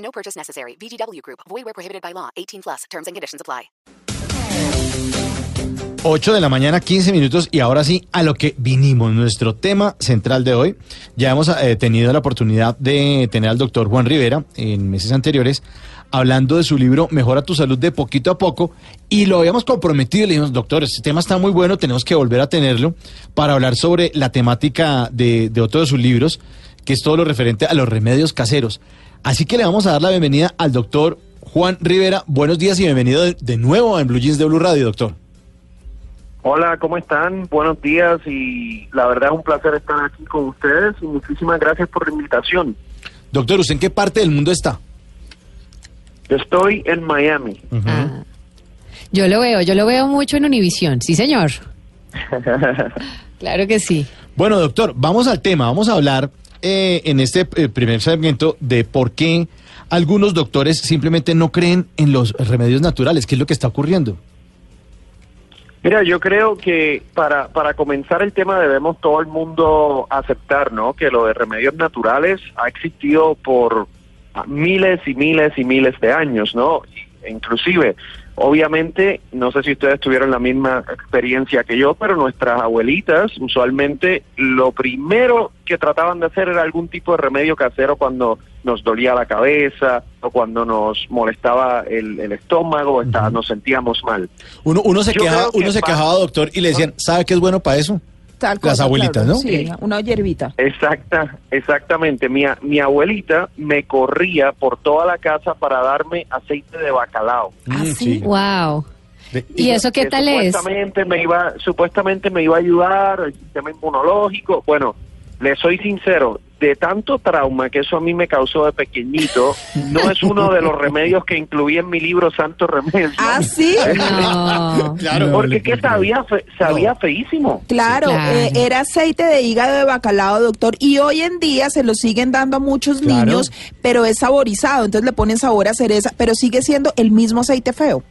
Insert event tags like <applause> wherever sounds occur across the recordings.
No purchase necessary. VGW Group. Void where prohibited by law. 18 plus. Terms and conditions apply. 8 de la mañana, 15 minutos y ahora sí a lo que vinimos, nuestro tema central de hoy. Ya hemos eh, tenido la oportunidad de tener al doctor Juan Rivera en meses anteriores hablando de su libro Mejora tu salud de poquito a poco y lo habíamos comprometido y le dijimos, doctor, este tema está muy bueno, tenemos que volver a tenerlo para hablar sobre la temática de, de otro de sus libros, que es todo lo referente a los remedios caseros. Así que le vamos a dar la bienvenida al doctor Juan Rivera. Buenos días y bienvenido de, de nuevo en Blue Jeans de Blue Radio, doctor. Hola, ¿cómo están? Buenos días y la verdad es un placer estar aquí con ustedes y muchísimas gracias por la invitación. Doctor, ¿usted en qué parte del mundo está? Yo estoy en Miami. Ah. Yo lo veo, yo lo veo mucho en Univisión, sí señor. <laughs> claro que sí. Bueno, doctor, vamos al tema, vamos a hablar eh, en este eh, primer segmento de por qué algunos doctores simplemente no creen en los remedios naturales, qué es lo que está ocurriendo. Mira, yo creo que para, para comenzar el tema debemos todo el mundo aceptar, ¿no? Que lo de remedios naturales ha existido por miles y miles y miles de años, ¿no? Inclusive, obviamente, no sé si ustedes tuvieron la misma experiencia que yo, pero nuestras abuelitas usualmente lo primero que trataban de hacer era algún tipo de remedio casero cuando nos dolía la cabeza o cuando nos molestaba el, el estómago, o está, nos sentíamos mal. Uno, uno se, Yo queja, que uno se quejaba, doctor, y le decían, ¿sabe qué es bueno para eso? Tal Las abuelitas, claro. ¿no? Sí, una hierbita. Exacta, exactamente. Mi, mi abuelita me corría por toda la casa para darme aceite de bacalao. Mm, sí? Wow. De- ¿Y eso qué que tal es? Supuestamente me iba, supuestamente me iba a ayudar el sistema inmunológico. Bueno, le soy sincero, de tanto trauma que eso a mí me causó de pequeñito, <laughs> no es uno de los remedios que incluí en mi libro Santo Remedio. Ah, sí. <laughs> No. Claro. Porque que sabía, fe- sabía feísimo. Claro, Claro. eh, era aceite de hígado de bacalao, doctor, y hoy en día se lo siguen dando a muchos Claro. niños, pero es saborizado, entonces le ponen sabor a cereza, pero sigue siendo el mismo aceite feo.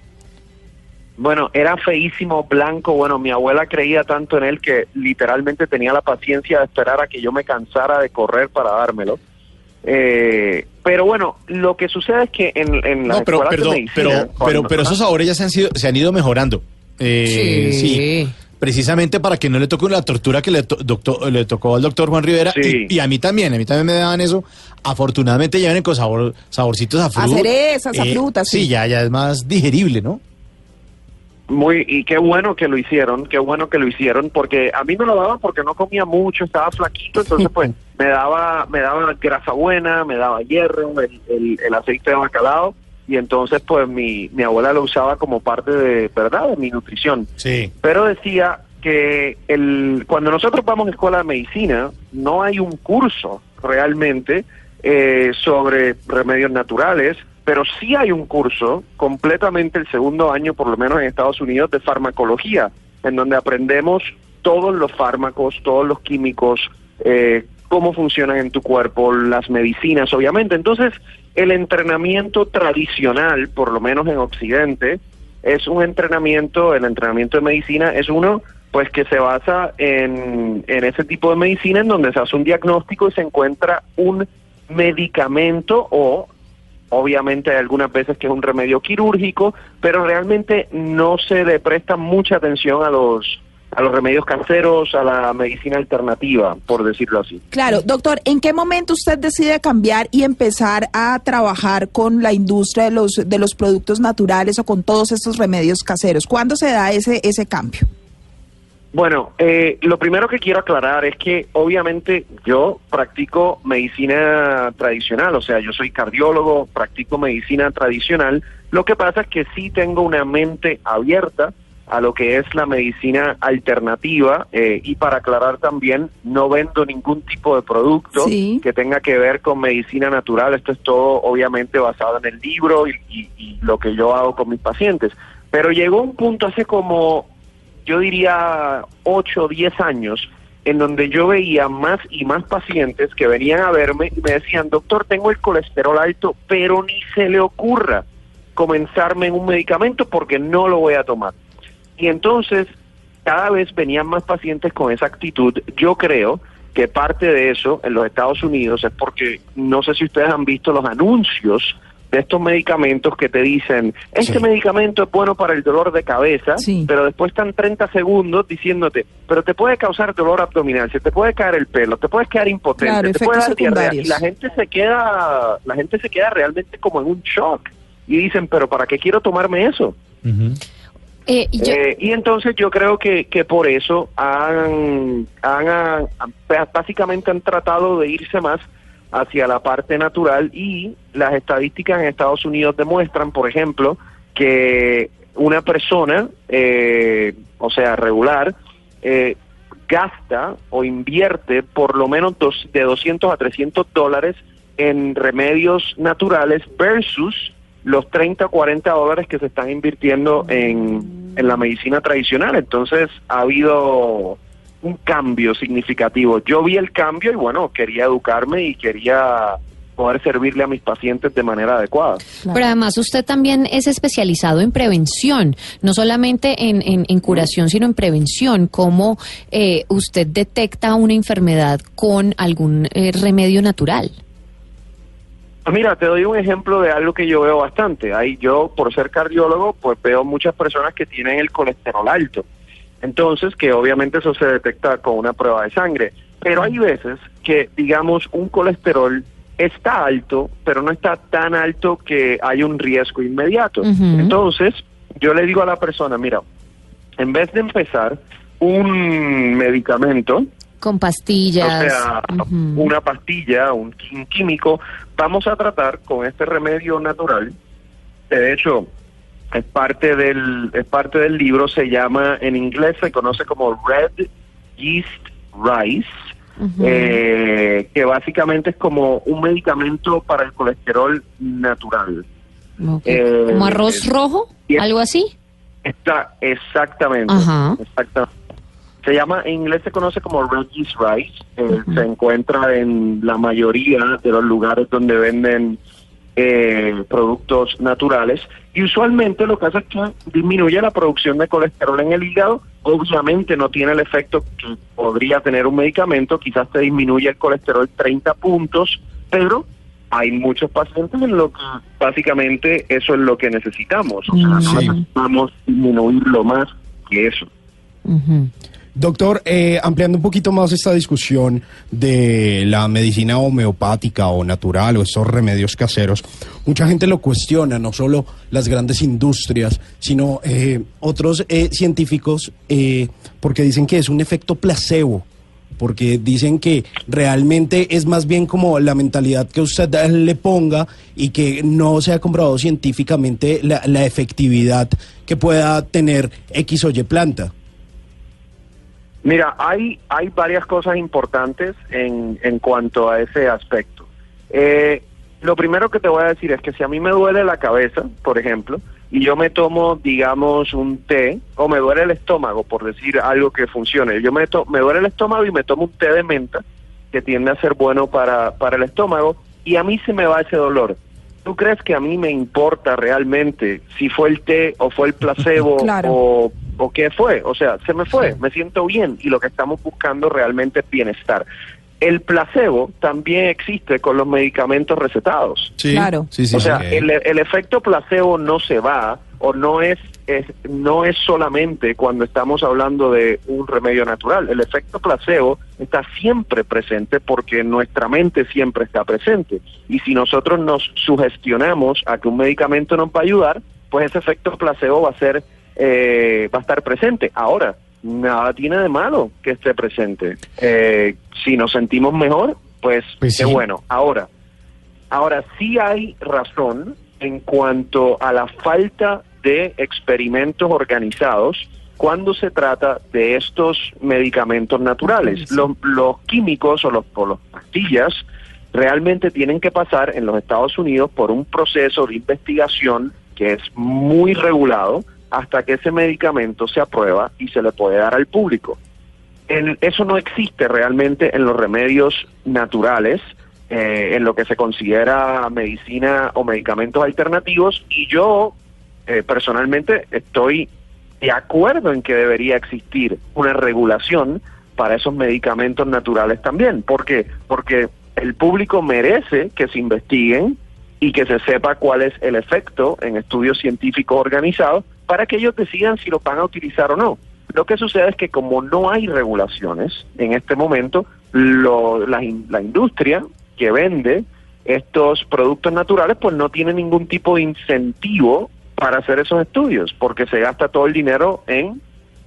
Bueno, era feísimo, blanco. Bueno, mi abuela creía tanto en él que literalmente tenía la paciencia de esperar a que yo me cansara de correr para dármelo. Eh, pero bueno, lo que sucede es que en, en las No, pero, escuelas de perdón, medicina, pero, pero, pero esos sabores ya se han, sido, se han ido mejorando. Eh, Sí. Precisamente para que no le toque la tortura que le, to- doctor- le tocó al doctor Juan Rivera Sí. y, y a mí también, a mí también me daban eso. Afortunadamente ya vienen con sabor, saborcitos a fruta. cerezas, a frutas, Sí, sí. ya, ya es más digerible, ¿no? Muy, y qué bueno que lo hicieron, qué bueno que lo hicieron, porque a mí me lo daban porque no comía mucho, estaba flaquito, entonces pues <laughs> me daba, me daba grasa buena, me daba hierro, el, el, el aceite de bacalao, y entonces pues mi, mi abuela lo usaba como parte de, ¿verdad?, de mi nutrición. Sí. Pero decía que el, cuando nosotros vamos a escuela de medicina, no hay un curso realmente eh, sobre remedios naturales, pero sí hay un curso completamente el segundo año, por lo menos en Estados Unidos, de farmacología, en donde aprendemos todos los fármacos, todos los químicos, eh, cómo funcionan en tu cuerpo, las medicinas, obviamente. Entonces, el entrenamiento tradicional, por lo menos en Occidente, es un entrenamiento, el entrenamiento de medicina es uno pues que se basa en, en ese tipo de medicina en donde se hace un diagnóstico y se encuentra un medicamento o obviamente hay algunas veces que es un remedio quirúrgico, pero realmente no se le presta mucha atención a los a los remedios caseros, a la medicina alternativa, por decirlo así. Claro, doctor, ¿en qué momento usted decide cambiar y empezar a trabajar con la industria de los, de los productos naturales o con todos estos remedios caseros? ¿Cuándo se da ese, ese cambio? Bueno, eh, lo primero que quiero aclarar es que obviamente yo practico medicina tradicional, o sea, yo soy cardiólogo, practico medicina tradicional. Lo que pasa es que sí tengo una mente abierta a lo que es la medicina alternativa eh, y para aclarar también, no vendo ningún tipo de producto Sí. que tenga que ver con medicina natural. Esto es todo obviamente basado en el libro y, y- y lo que yo hago con mis pacientes. Pero llegó un punto hace como, yo diría, 8 o 10 años, en donde yo veía más y más pacientes que venían a verme y me decían, doctor, tengo el colesterol alto, pero ni se le ocurra comenzarme en un medicamento porque no lo voy a tomar. Y entonces cada vez venían más pacientes con esa actitud. Yo creo que parte de eso en los Estados Unidos es porque no sé si ustedes han visto los anuncios de estos medicamentos que te dicen, este Sí. medicamento es bueno para el dolor de cabeza, Sí. pero después están 30 segundos diciéndote, pero te puede causar dolor abdominal, se te puede caer el pelo, te puedes quedar impotente, Claro, te puede dar diarrea. Y la gente se queda, la gente se queda realmente como en un shock y dicen, pero ¿para qué quiero tomarme eso? Eh, yo- Eh, y entonces yo creo que, que por eso han, han, han- han- básicamente han tratado de irse más hacia la parte natural y las estadísticas en Estados Unidos demuestran, por ejemplo, que una persona, eh, o sea, regular, eh, gasta o invierte por lo menos de 200 a 300 dólares en remedios naturales versus los 30 o 40 dólares que se están invirtiendo en, en la medicina tradicional. Entonces ha habido un cambio significativo. Yo vi el cambio y bueno, quería educarme y quería poder servirle a mis pacientes de manera adecuada. Claro. Pero además usted también es especializado en prevención, no solamente en, en- en curación, sino en prevención. ¿Cómo eh, usted detecta una enfermedad con algún eh, remedio natural? Ah, Mira, te doy un ejemplo de algo que yo veo bastante. Ahí yo, por ser cardiólogo, pues veo muchas personas que tienen el colesterol alto. Entonces, que obviamente eso se detecta con una prueba de sangre. Pero hay veces que, digamos, un colesterol está alto, pero no está tan alto que hay un riesgo inmediato. Entonces, yo le digo a la persona, mira, en vez de empezar un medicamento, Con pastillas. o sea, una pastilla, un, químico, vamos a tratar con este remedio natural. De hecho, es parte del es parte del libro, se llama en inglés se conoce como Red Yeast Rice, eh, que básicamente es como un medicamento para el colesterol natural. Eh, ¿Como arroz rojo? ¿Algo así? Está exactamente, exactamente. Se llama, en inglés se conoce como Red Yeast Rice. eh, Se encuentra en la mayoría de los lugares donde venden eh, productos naturales. Y usualmente lo que hace es que disminuye la producción de colesterol en el hígado. Obviamente no tiene el efecto que podría tener un medicamento. Quizás te disminuye el colesterol 30 puntos, pero hay muchos pacientes en lo que básicamente eso es lo que necesitamos. O sea, no Sí. necesitamos disminuirlo más que eso. Doctor, eh, ampliando un poquito más esta discusión de la medicina homeopática o natural o estos remedios caseros, mucha gente lo cuestiona, no solo las grandes industrias, sino eh, otros eh, científicos, eh, porque dicen que es un efecto placebo, porque dicen que realmente es más bien como la mentalidad que usted le ponga y que no se ha comprobado científicamente la, la efectividad que pueda tener X o Y planta. Mira, hay, hay varias cosas importantes en, en cuanto a ese aspecto. Eh, lo primero que te voy a decir es que si a mí me duele la cabeza, por ejemplo, y yo me tomo, digamos, un té, o me duele el estómago, por decir algo que funcione, yo me, to- me duele el estómago y me tomo un té de menta, que tiende a ser bueno para, para el estómago, y a mí se me va ese dolor. ¿Tú crees que a mí me importa realmente si fue el té o fue el placebo <laughs> Claro. o, o qué fue? O sea, se me fue, me siento bien y lo que estamos buscando realmente es bienestar. El placebo también existe con los medicamentos recetados. Sí, Claro. Sí, sí, o sí. sea, el, el efecto placebo no se va o no es, es no es solamente cuando estamos hablando de un remedio natural. El efecto placebo está siempre presente porque nuestra mente siempre está presente. Y si nosotros nos sugestionamos a que un medicamento nos va a ayudar, pues ese efecto placebo va a ser eh, va a estar presente. Ahora, nada tiene de malo que esté presente. Eh, si nos sentimos mejor, pues, Pues qué sí. bueno. Ahora, Ahora, sí hay razón en cuanto a la falta de experimentos organizados cuando se trata de estos medicamentos naturales. Los, los químicos o los, o las pastillas realmente tienen que pasar en los Estados Unidos por un proceso de investigación que es muy regulado hasta que ese medicamento se aprueba y se le puede dar al público. En- eso no existe realmente en los remedios naturales, eh, en lo que se considera medicina o medicamentos alternativos, y yo eh, personalmente estoy de acuerdo en que debería existir una regulación para esos medicamentos naturales también. ¿Por qué? Porque el público merece que se investiguen y que se sepa cuál es el efecto en estudios científicos organizados para que ellos decidan si lo van a utilizar o no. Lo que sucede es que como no hay regulaciones en este momento, lo- la, la industria que vende estos productos naturales pues no tiene ningún tipo de incentivo para hacer esos estudios, porque se gasta todo el dinero en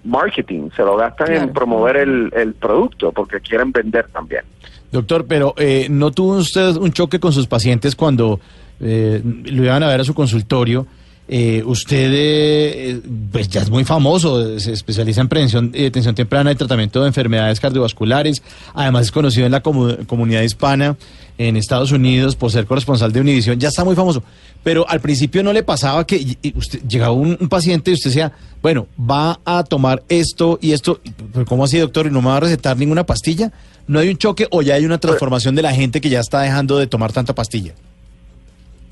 marketing, se lo gastan en promover el, el producto, porque quieren vender también. Doctor, pero eh, ¿no tuvo usted un choque con sus pacientes cuando eh, lo iban a ver a su consultorio? Eh, usted eh, pues ya es muy famoso, se especializa en prevención y detención temprana y tratamiento de enfermedades cardiovasculares. Además es conocido en la comu- comunidad hispana en Estados Unidos por ser corresponsal de Univisión. Ya está muy famoso. Pero al principio no le pasaba que usted llegaba un, paciente y usted decía, bueno, va a tomar esto y esto. ¿Pero ¿Cómo así, doctor? ¿Y no me va a recetar ninguna pastilla? ¿No hay un choque o ya hay una transformación de la gente que ya está dejando de tomar tanta pastilla?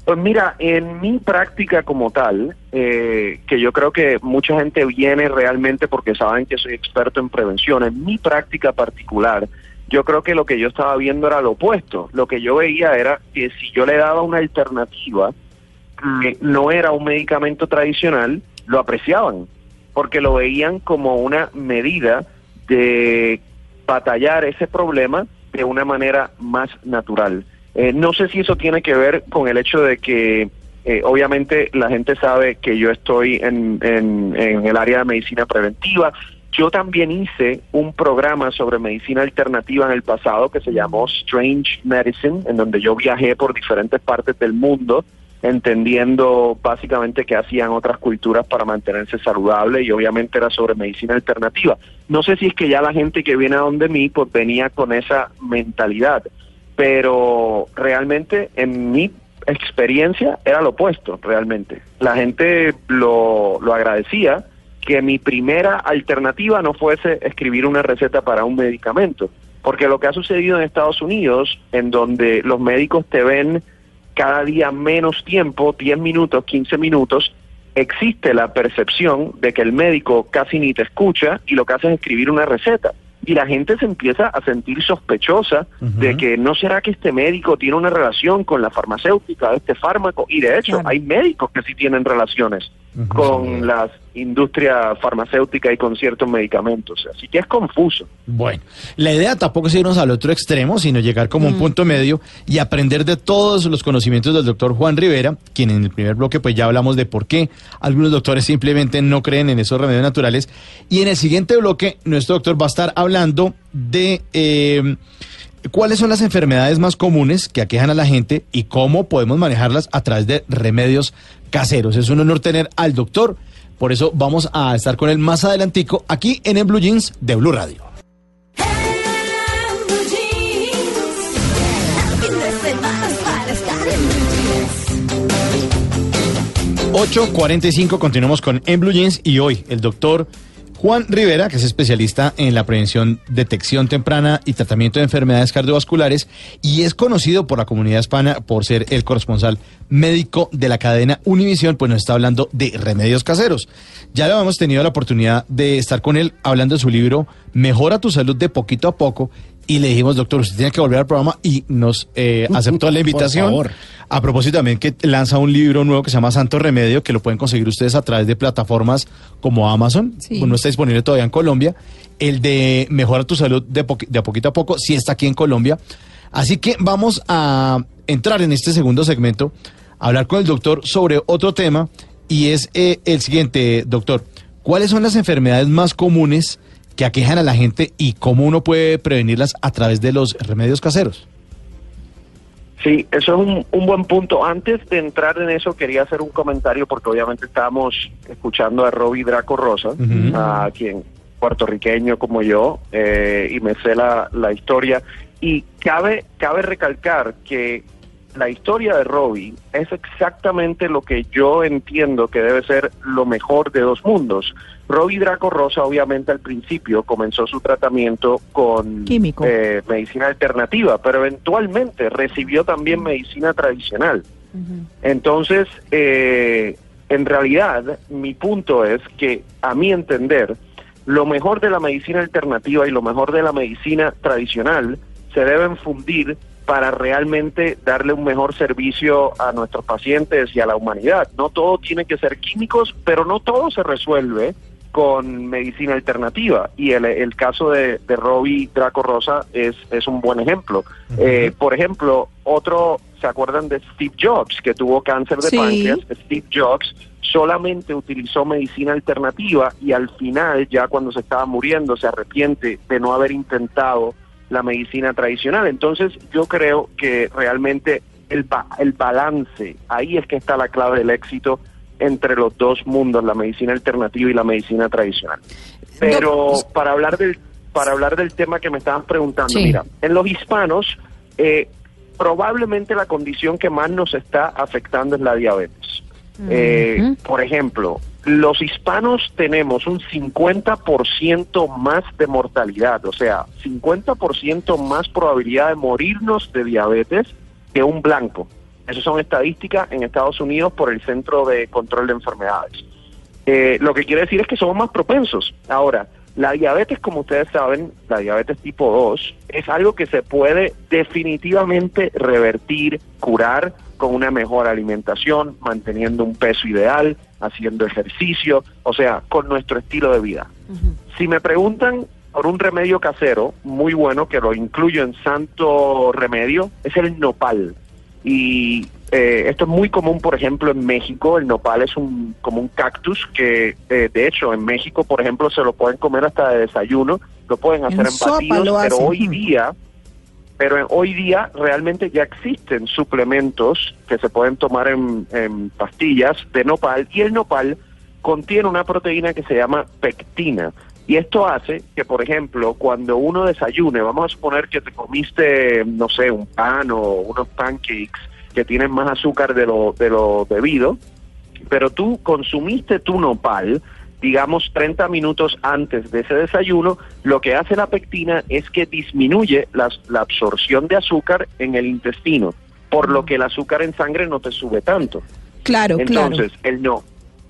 Pues mira, en mi práctica como tal, eh, que yo creo que mucha gente viene realmente porque saben que soy experto en prevención, en mi práctica particular, yo creo que lo que yo estaba viendo era lo opuesto. Lo que yo veía era que si yo le daba una alternativa, que no era un medicamento tradicional, lo apreciaban, porque lo veían como una medida de batallar ese problema de una manera más natural. Eh, no sé si eso tiene que ver con el hecho de que eh, obviamente la gente sabe que yo estoy en, el área de medicina preventiva. Yo también hice un programa sobre medicina alternativa en el pasado que se llamó Strange Medicine, en donde yo viajé por diferentes partes del mundo entendiendo básicamente qué hacían otras culturas para mantenerse saludable y obviamente era sobre medicina alternativa. No sé si es que ya la gente que viene a donde mí pues venía con esa mentalidad, pero realmente en mi experiencia era lo opuesto, realmente. La gente lo, lo agradecía que mi primera alternativa no fuese escribir una receta para un medicamento, porque lo que ha sucedido en Estados Unidos, en donde los médicos te ven cada día menos tiempo, 10 minutos, 15 minutos, existe la percepción de que el médico casi ni te escucha y lo que hace es escribir una receta. Y la gente se empieza a sentir sospechosa de que no será que este médico tiene una relación con la farmacéutica de este fármaco. Y de hecho, Claro. hay médicos que sí tienen relaciones con las industrias farmacéuticas y con ciertos medicamentos. Así que es confuso. Bueno, la idea tampoco es irnos al otro extremo, sino llegar como un punto medio y aprender de todos los conocimientos del doctor Juan Rivera, quien en el primer bloque pues ya hablamos de por qué algunos doctores simplemente no creen en esos remedios naturales. Y en el siguiente bloque, nuestro doctor va a estar hablando de eh, cuáles son las enfermedades más comunes que aquejan a la gente y cómo podemos manejarlas a través de remedios caseros. Es un honor tener al doctor. Por eso vamos a estar con él más adelantico aquí en el Blue Jeans de Blue Radio. 8.45, continuamos con En Blue Jeans y hoy el doctor Juan Rivera, que es especialista en la prevención, detección temprana y tratamiento de enfermedades cardiovasculares y es conocido por la comunidad hispana por ser el corresponsal médico de la cadena Univisión, pues nos está hablando de remedios caseros. Ya lo hemos tenido la oportunidad de estar con él hablando de su libro Mejora tu salud de poquito a poco y le dijimos, doctor, usted tiene que volver al programa y nos eh, aceptó la <laughs> Por invitación. favor. A propósito también que lanza un libro nuevo que se llama Santo Remedio, que lo pueden conseguir ustedes a través de plataformas como Amazon. Sí. No está disponible todavía en Colombia. El de Mejora tu salud de, poqui- de a poquito a poco, sí está aquí en Colombia. Así que vamos a entrar en este segundo segmento, a hablar con el doctor sobre otro tema, y es eh, el siguiente, doctor. ¿Cuáles son las enfermedades más comunes que aquejan a la gente y cómo uno puede prevenirlas a través de los remedios caseros? Sí, eso es un, un buen punto. Antes de entrar en eso, quería hacer un comentario porque obviamente estábamos escuchando a Robbie Draco Rosa, a quien puertorriqueño como yo, eh, y me sé la, la historia. Y cabe, cabe recalcar que la historia de Robbie es exactamente lo que yo entiendo que debe ser lo mejor de dos mundos. Robbie Draco Rosa, obviamente, al principio comenzó su tratamiento con Químico. eh, medicina alternativa, pero eventualmente recibió también medicina tradicional. Entonces, eh, en realidad, mi punto es que, a mi entender, lo mejor de la medicina alternativa y lo mejor de la medicina tradicional se deben fundir para realmente darle un mejor servicio a nuestros pacientes y a la humanidad. No todo tiene que ser químicos, pero no todo se resuelve con medicina alternativa. Y el, el caso de, de Robbie Draco Rosa es, es un buen ejemplo. Eh, por ejemplo, otro, ¿se acuerdan de Steve Jobs, que tuvo cáncer de Sí. páncreas? Steve Jobs solamente utilizó medicina alternativa y al final, ya cuando se estaba muriendo, se arrepiente de no haber intentado la medicina tradicional. Entonces, yo creo que realmente el, ba- el balance, ahí es que está la clave del éxito entre los dos mundos, la medicina alternativa y la medicina tradicional. Pero para hablar del para hablar del tema que me estaban preguntando, Sí. mira, en los hispanos eh, probablemente la condición que más nos está afectando es la diabetes. Eh, Ujú. por ejemplo, los hispanos tenemos un 50% más de mortalidad, o sea, 50% más probabilidad de morirnos de diabetes que un blanco. Esas son estadísticas en Estados Unidos por el Centro de Control de Enfermedades. Eh, lo que quiere decir es que somos más propensos. Ahora, la diabetes, como ustedes saben, la diabetes tipo 2, es algo que se puede definitivamente revertir, curar con una mejor alimentación, manteniendo un peso ideal, haciendo ejercicio, o sea, con nuestro estilo de vida. Si me preguntan por un remedio casero muy bueno que lo incluyo en santo remedio, es el nopal. Y eh, esto es muy común, por ejemplo, en México. El nopal es un como un cactus que, eh, de hecho, en México, por ejemplo, se lo pueden comer hasta de desayuno, lo pueden hacer En en, batidos, pero hacen, hoy día, pero hoy día realmente ya existen suplementos que se pueden tomar en, en pastillas de nopal y el nopal contiene una proteína que se llama pectina. Y esto hace que, por ejemplo, cuando uno desayune, vamos a suponer que te comiste, no sé, un pan o unos pancakes que tienen más azúcar de lo, de lo debido, pero tú consumiste tu nopal, digamos 30 minutos antes de ese desayuno, lo que hace la pectina es que disminuye la absorción de azúcar en el intestino, por lo que el azúcar en sangre no te sube tanto. Claro, Entonces, el no,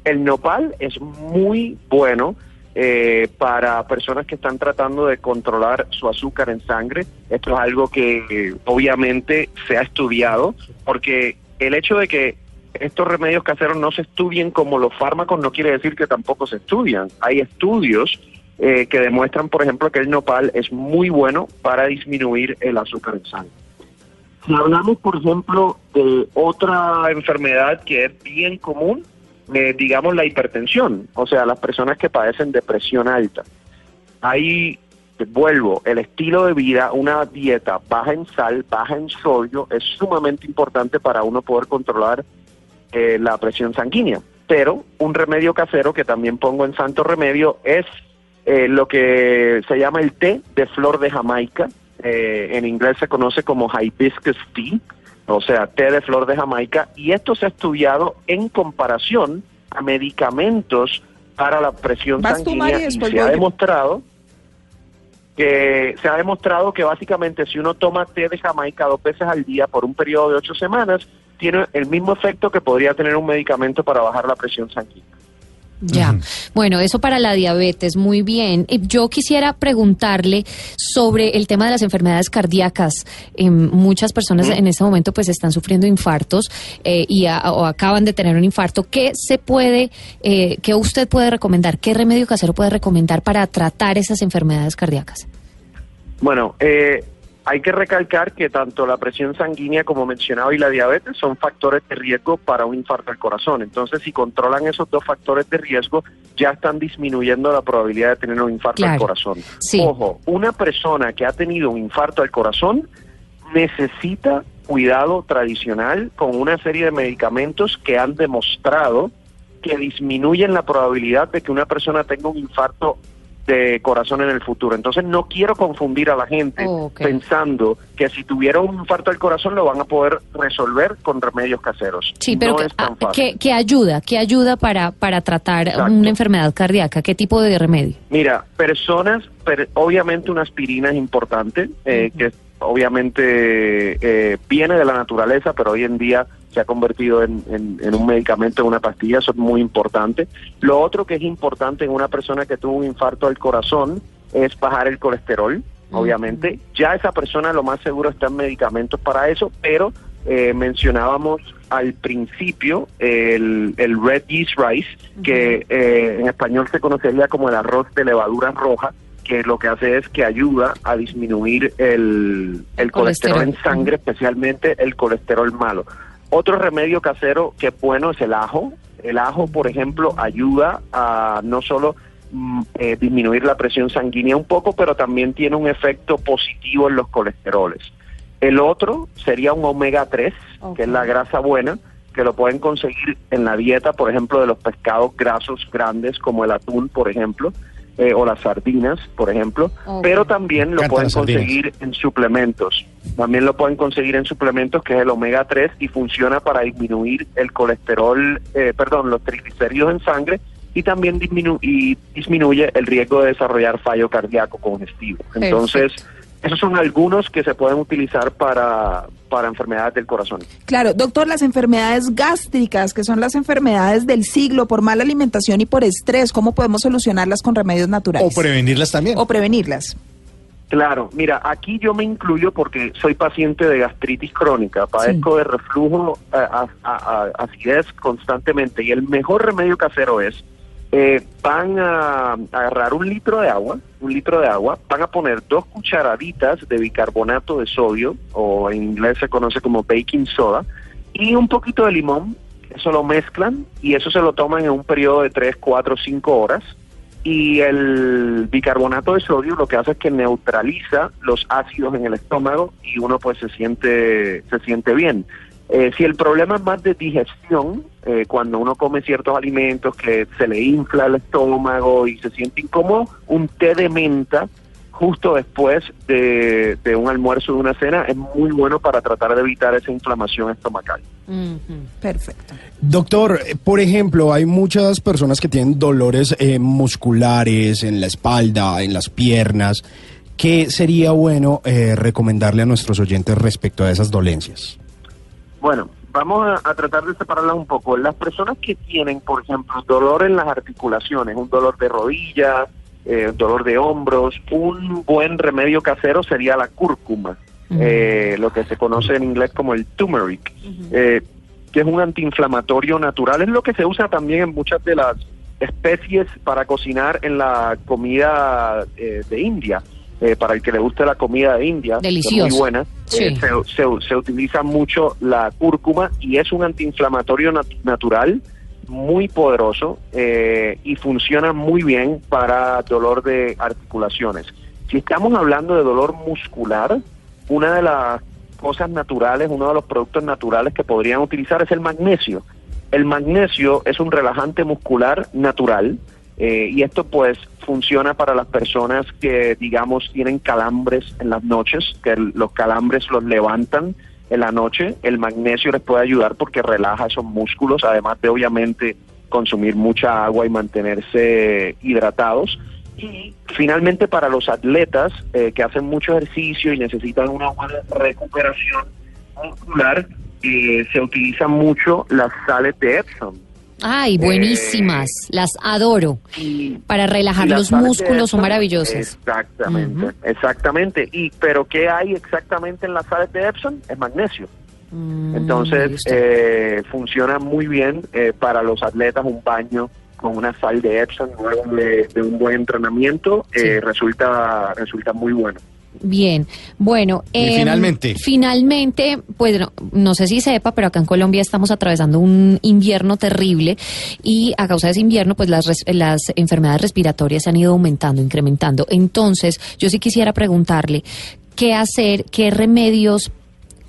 el nopal es muy bueno eh, para personas que están tratando de controlar su azúcar en sangre. Esto es algo que eh, obviamente se ha estudiado, porque el hecho de que estos remedios caseros no se estudien como los fármacos no quiere decir que tampoco se estudian. Hay estudios eh, que demuestran, por ejemplo, que el nopal es muy bueno para disminuir el azúcar en sangre. Si hablamos, por ejemplo, de otra enfermedad que es bien común, eh, digamos la hipertensión, o sea, las personas que padecen de presión alta. Ahí, vuelvo, el estilo de vida, una dieta baja en sal, baja en sodio, es sumamente importante para uno poder controlar eh, la presión sanguínea. Pero un remedio casero que también pongo en santo remedio es eh, lo que se llama el té de flor de Jamaica. Eh, en inglés se conoce como hibiscus tea, o sea, té de flor de Jamaica. Y esto se ha estudiado en comparación a medicamentos para la presión Vas tú, Mari, sanguínea y se ha demostrado que se ha demostrado que básicamente si uno toma té de Jamaica dos veces al día por un periodo de ocho semanas, tiene el mismo efecto que podría tener un medicamento para bajar la presión sanguínea. Ya, bueno, eso para la diabetes, muy bien. Yo quisiera preguntarle sobre el tema de las enfermedades cardíacas. Em, muchas personas en este momento pues están sufriendo infartos eh, y a- o acaban de tener un infarto. ¿Qué se puede, eh, qué usted puede recomendar? ¿Qué remedio casero puede recomendar para tratar esas enfermedades cardíacas? Bueno, eh, hay que recalcar que tanto la presión sanguínea, como mencionaba, y la diabetes son factores de riesgo para un infarto al corazón. Entonces, si controlan esos dos factores de riesgo, ya están disminuyendo la probabilidad de tener un infarto al corazón. Sí. Ojo, una persona que ha tenido un infarto al corazón necesita cuidado tradicional con una serie de medicamentos que han demostrado que disminuyen la probabilidad de que una persona tenga un infarto de corazón en el futuro. Entonces no quiero confundir a la gente Oh, pensando que si tuviera un infarto del corazón lo van a poder resolver con remedios caseros. Sí, pero no que- es tan ah, fácil. ¿qué, qué ayuda? ¿Qué ayuda para, para tratar Exacto. una enfermedad cardíaca? ¿Qué tipo de remedio? Mira, personas, per- obviamente una aspirina es importante, eh, que obviamente eh, viene de la naturaleza, pero hoy en día se ha convertido en, en- en un medicamento, en una pastilla, eso es muy importante. Lo otro que es importante en una persona que tuvo un infarto al corazón es bajar el colesterol, obviamente. Ya esa persona lo más seguro está en medicamentos para eso, pero eh, mencionábamos al principio el, el red yeast rice, que eh, en español se conocería como el arroz de levadura roja, que lo que hace es que ayuda a disminuir el, el colesterol en sangre, especialmente el colesterol malo. Otro remedio casero que es bueno es el ajo. El ajo, por ejemplo, ayuda a no solo mm, eh, disminuir la presión sanguínea un poco, pero también tiene un efecto positivo en los colesteroles. El otro sería un omega 3, que es la grasa buena, que lo pueden conseguir en la dieta, por ejemplo, de los pescados grasos grandes como el atún, por ejemplo, eh, o las sardinas, por ejemplo, pero también lo pueden conseguir en suplementos. También lo pueden conseguir en suplementos, que es el omega 3, y funciona para disminuir el colesterol, eh, perdón, los triglicéridos en sangre y también disminu- y disminuye el riesgo de desarrollar fallo cardíaco congestivo. Entonces, esos son algunos que se pueden utilizar para, para enfermedades del corazón. Claro, doctor, las enfermedades gástricas, que son las enfermedades del siglo por mala alimentación y por estrés, ¿cómo podemos solucionarlas con remedios O naturales? prevenirlas también. O prevenirlas. Claro, mira, aquí yo me incluyo porque soy paciente de gastritis crónica, padezco de reflujo, eh, a- a- a- acidez constantemente y el mejor remedio casero es, eh, van a agarrar un litro de agua, un litro de agua, van a poner dos cucharaditas de bicarbonato de sodio, o en inglés se conoce como baking soda, y un poquito de limón, eso lo mezclan y eso se lo toman en un periodo de 3, 4, 5 horas. Y el bicarbonato de sodio lo que hace es que neutraliza los ácidos en el estómago y uno pues se siente se siente bien. Eh, si el problema es más de digestión, eh, cuando uno come ciertos alimentos que se le infla el estómago y se siente incómodo, un té de menta justo después de, de un almuerzo o de una cena es muy bueno para tratar de evitar esa inflamación estomacal. Perfecto. Doctor, eh, por ejemplo, hay muchas personas que tienen dolores eh, musculares en la espalda, en las piernas. ¿Qué sería bueno eh, recomendarle a nuestros oyentes respecto a esas dolencias? Bueno, vamos a, a tratar de separarlas un poco. Las personas que tienen, por ejemplo, dolor en las articulaciones, un dolor de rodilla, eh, dolor de hombros, un buen remedio casero sería la cúrcuma, eh, lo que se conoce en inglés como el turmeric, eh, que es un antiinflamatorio natural. Es lo que se usa también en muchas de las especies para cocinar en la comida eh, de India. Eh, para el que le guste la comida de India, es Delicioso. muy buena, Sí. eh, se, se- se utiliza mucho la cúrcuma y es un antiinflamatorio nat- natural muy poderoso eh, y funciona muy bien para dolor de articulaciones. Si estamos hablando de dolor muscular, una de las cosas naturales, uno de los productos naturales que podrían utilizar es el magnesio. El magnesio es un relajante muscular natural eh, y esto pues funciona para las personas que digamos tienen calambres en las noches, que los calambres los levantan en la noche. El magnesio les puede ayudar porque relaja esos músculos, además de obviamente consumir mucha agua y mantenerse hidratados. Y finalmente para los atletas eh, que hacen mucho ejercicio y necesitan una buena recuperación muscular, eh, se utilizan mucho las sales de Epsom. Ay, buenísimas. Las adoro. Y, Para relajar y los músculos son maravillosas. Exactamente, exactamente. Y pero qué hay exactamente en las sales de Epsom? Es magnesio. Mm, Entonces eh, funciona muy bien eh, para los atletas un baño con una sal de Epsom luego de, de un buen entrenamiento eh, resulta resulta muy bueno. Bien, bueno. Em, finalmente. Finalmente, pues no, no sé si sepa, pero acá en Colombia estamos atravesando un invierno terrible y a causa de ese invierno, pues las, res- las enfermedades respiratorias se han ido aumentando, incrementando. Entonces, yo sí quisiera preguntarle, ¿qué hacer, qué remedios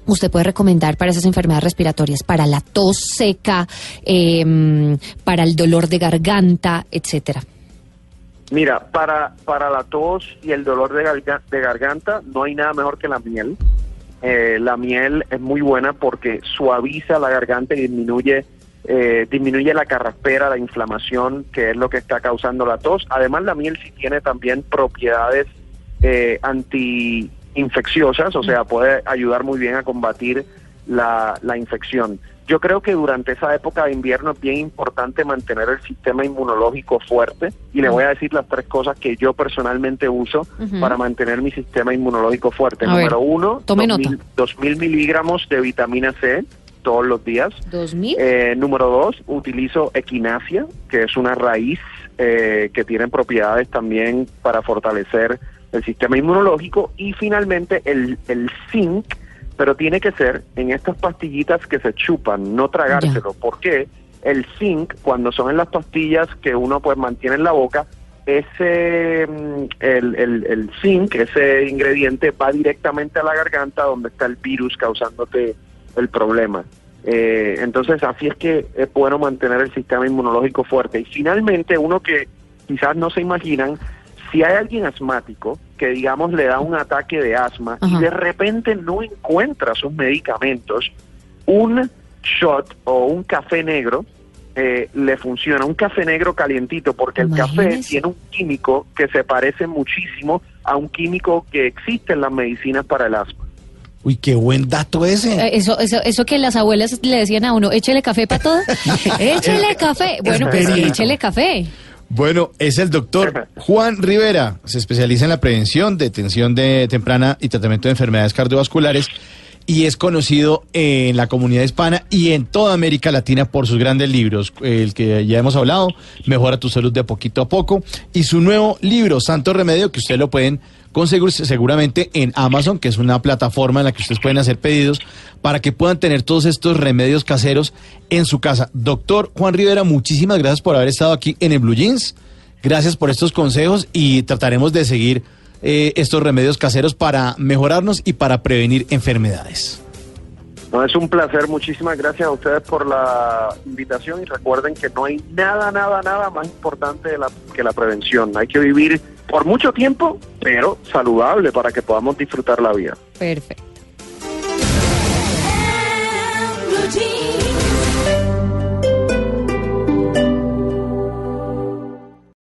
usted puede recomendar para esas enfermedades respiratorias, para la tos seca, em, para el dolor de garganta, etcétera? Mira, para, para la tos y el dolor de, garga- de garganta no hay nada mejor que la miel. Eh, la miel es muy buena porque suaviza la garganta y disminuye, eh, disminuye la carraspera, la inflamación, que es lo que está causando la tos. Además, la miel sí tiene también propiedades eh, antiinfecciosas, o sea, puede ayudar muy bien a combatir la, la infección. Yo creo que durante esa época de invierno es bien importante mantener el sistema inmunológico fuerte y le voy a decir las tres cosas que yo personalmente uso para mantener mi sistema inmunológico fuerte. A Número ver, uno, tome 2000, nota. 2000 miligramos de vitamina C todos los días. ¿Dos mil? Eh, número dos, utilizo equinacia, que es una raíz eh, que tiene propiedades también para fortalecer el sistema inmunológico. Y finalmente el, el zinc, pero tiene que ser en estas pastillitas que se chupan, no tragárselo. porque El zinc, cuando son en las pastillas que uno pues mantiene en la boca, ese mm, el, el, el zinc, ese ingrediente va directamente a la garganta donde está el virus causándote el problema. Eh, entonces, así es que es bueno mantener el sistema inmunológico fuerte. Y finalmente, uno que quizás no se imaginan, si hay alguien asmático que, digamos, le da un ataque de asma Ajá. y de repente no encuentra sus medicamentos, un shot o un café negro eh, le funciona, un café negro calientito, porque el café tiene un químico que se parece muchísimo a un químico que existe en las medicinas para el asma. Uy, qué buen dato ese. Eh, Eso, eso, eso que las abuelas le decían a uno, échele café para todo. <laughs> échele café. Bueno, pues échele café. Bueno, es el doctor <laughs> Juan Rivera. Se especializa en la prevención, detención de temprana y tratamiento de enfermedades cardiovasculares y es conocido en la comunidad hispana y en toda América Latina por sus grandes libros, el que ya hemos hablado, Mejora tu salud de poquito a poco, y su nuevo libro, Santo Remedio, que ustedes lo pueden conseguir seguramente en Amazon, que es una plataforma en la que ustedes pueden hacer pedidos para que puedan tener todos estos remedios caseros en su casa. Doctor Juan Rivera, muchísimas gracias por haber estado aquí en el Blue Jeans. Gracias por estos consejos y trataremos de seguir eh, estos remedios caseros para mejorarnos y para prevenir enfermedades. No, es un placer, muchísimas gracias a ustedes por la invitación y recuerden que no hay nada, nada, nada más importante de la- que la prevención. Hay que vivir por mucho tiempo, pero saludable para que podamos disfrutar la vida. Perfecto.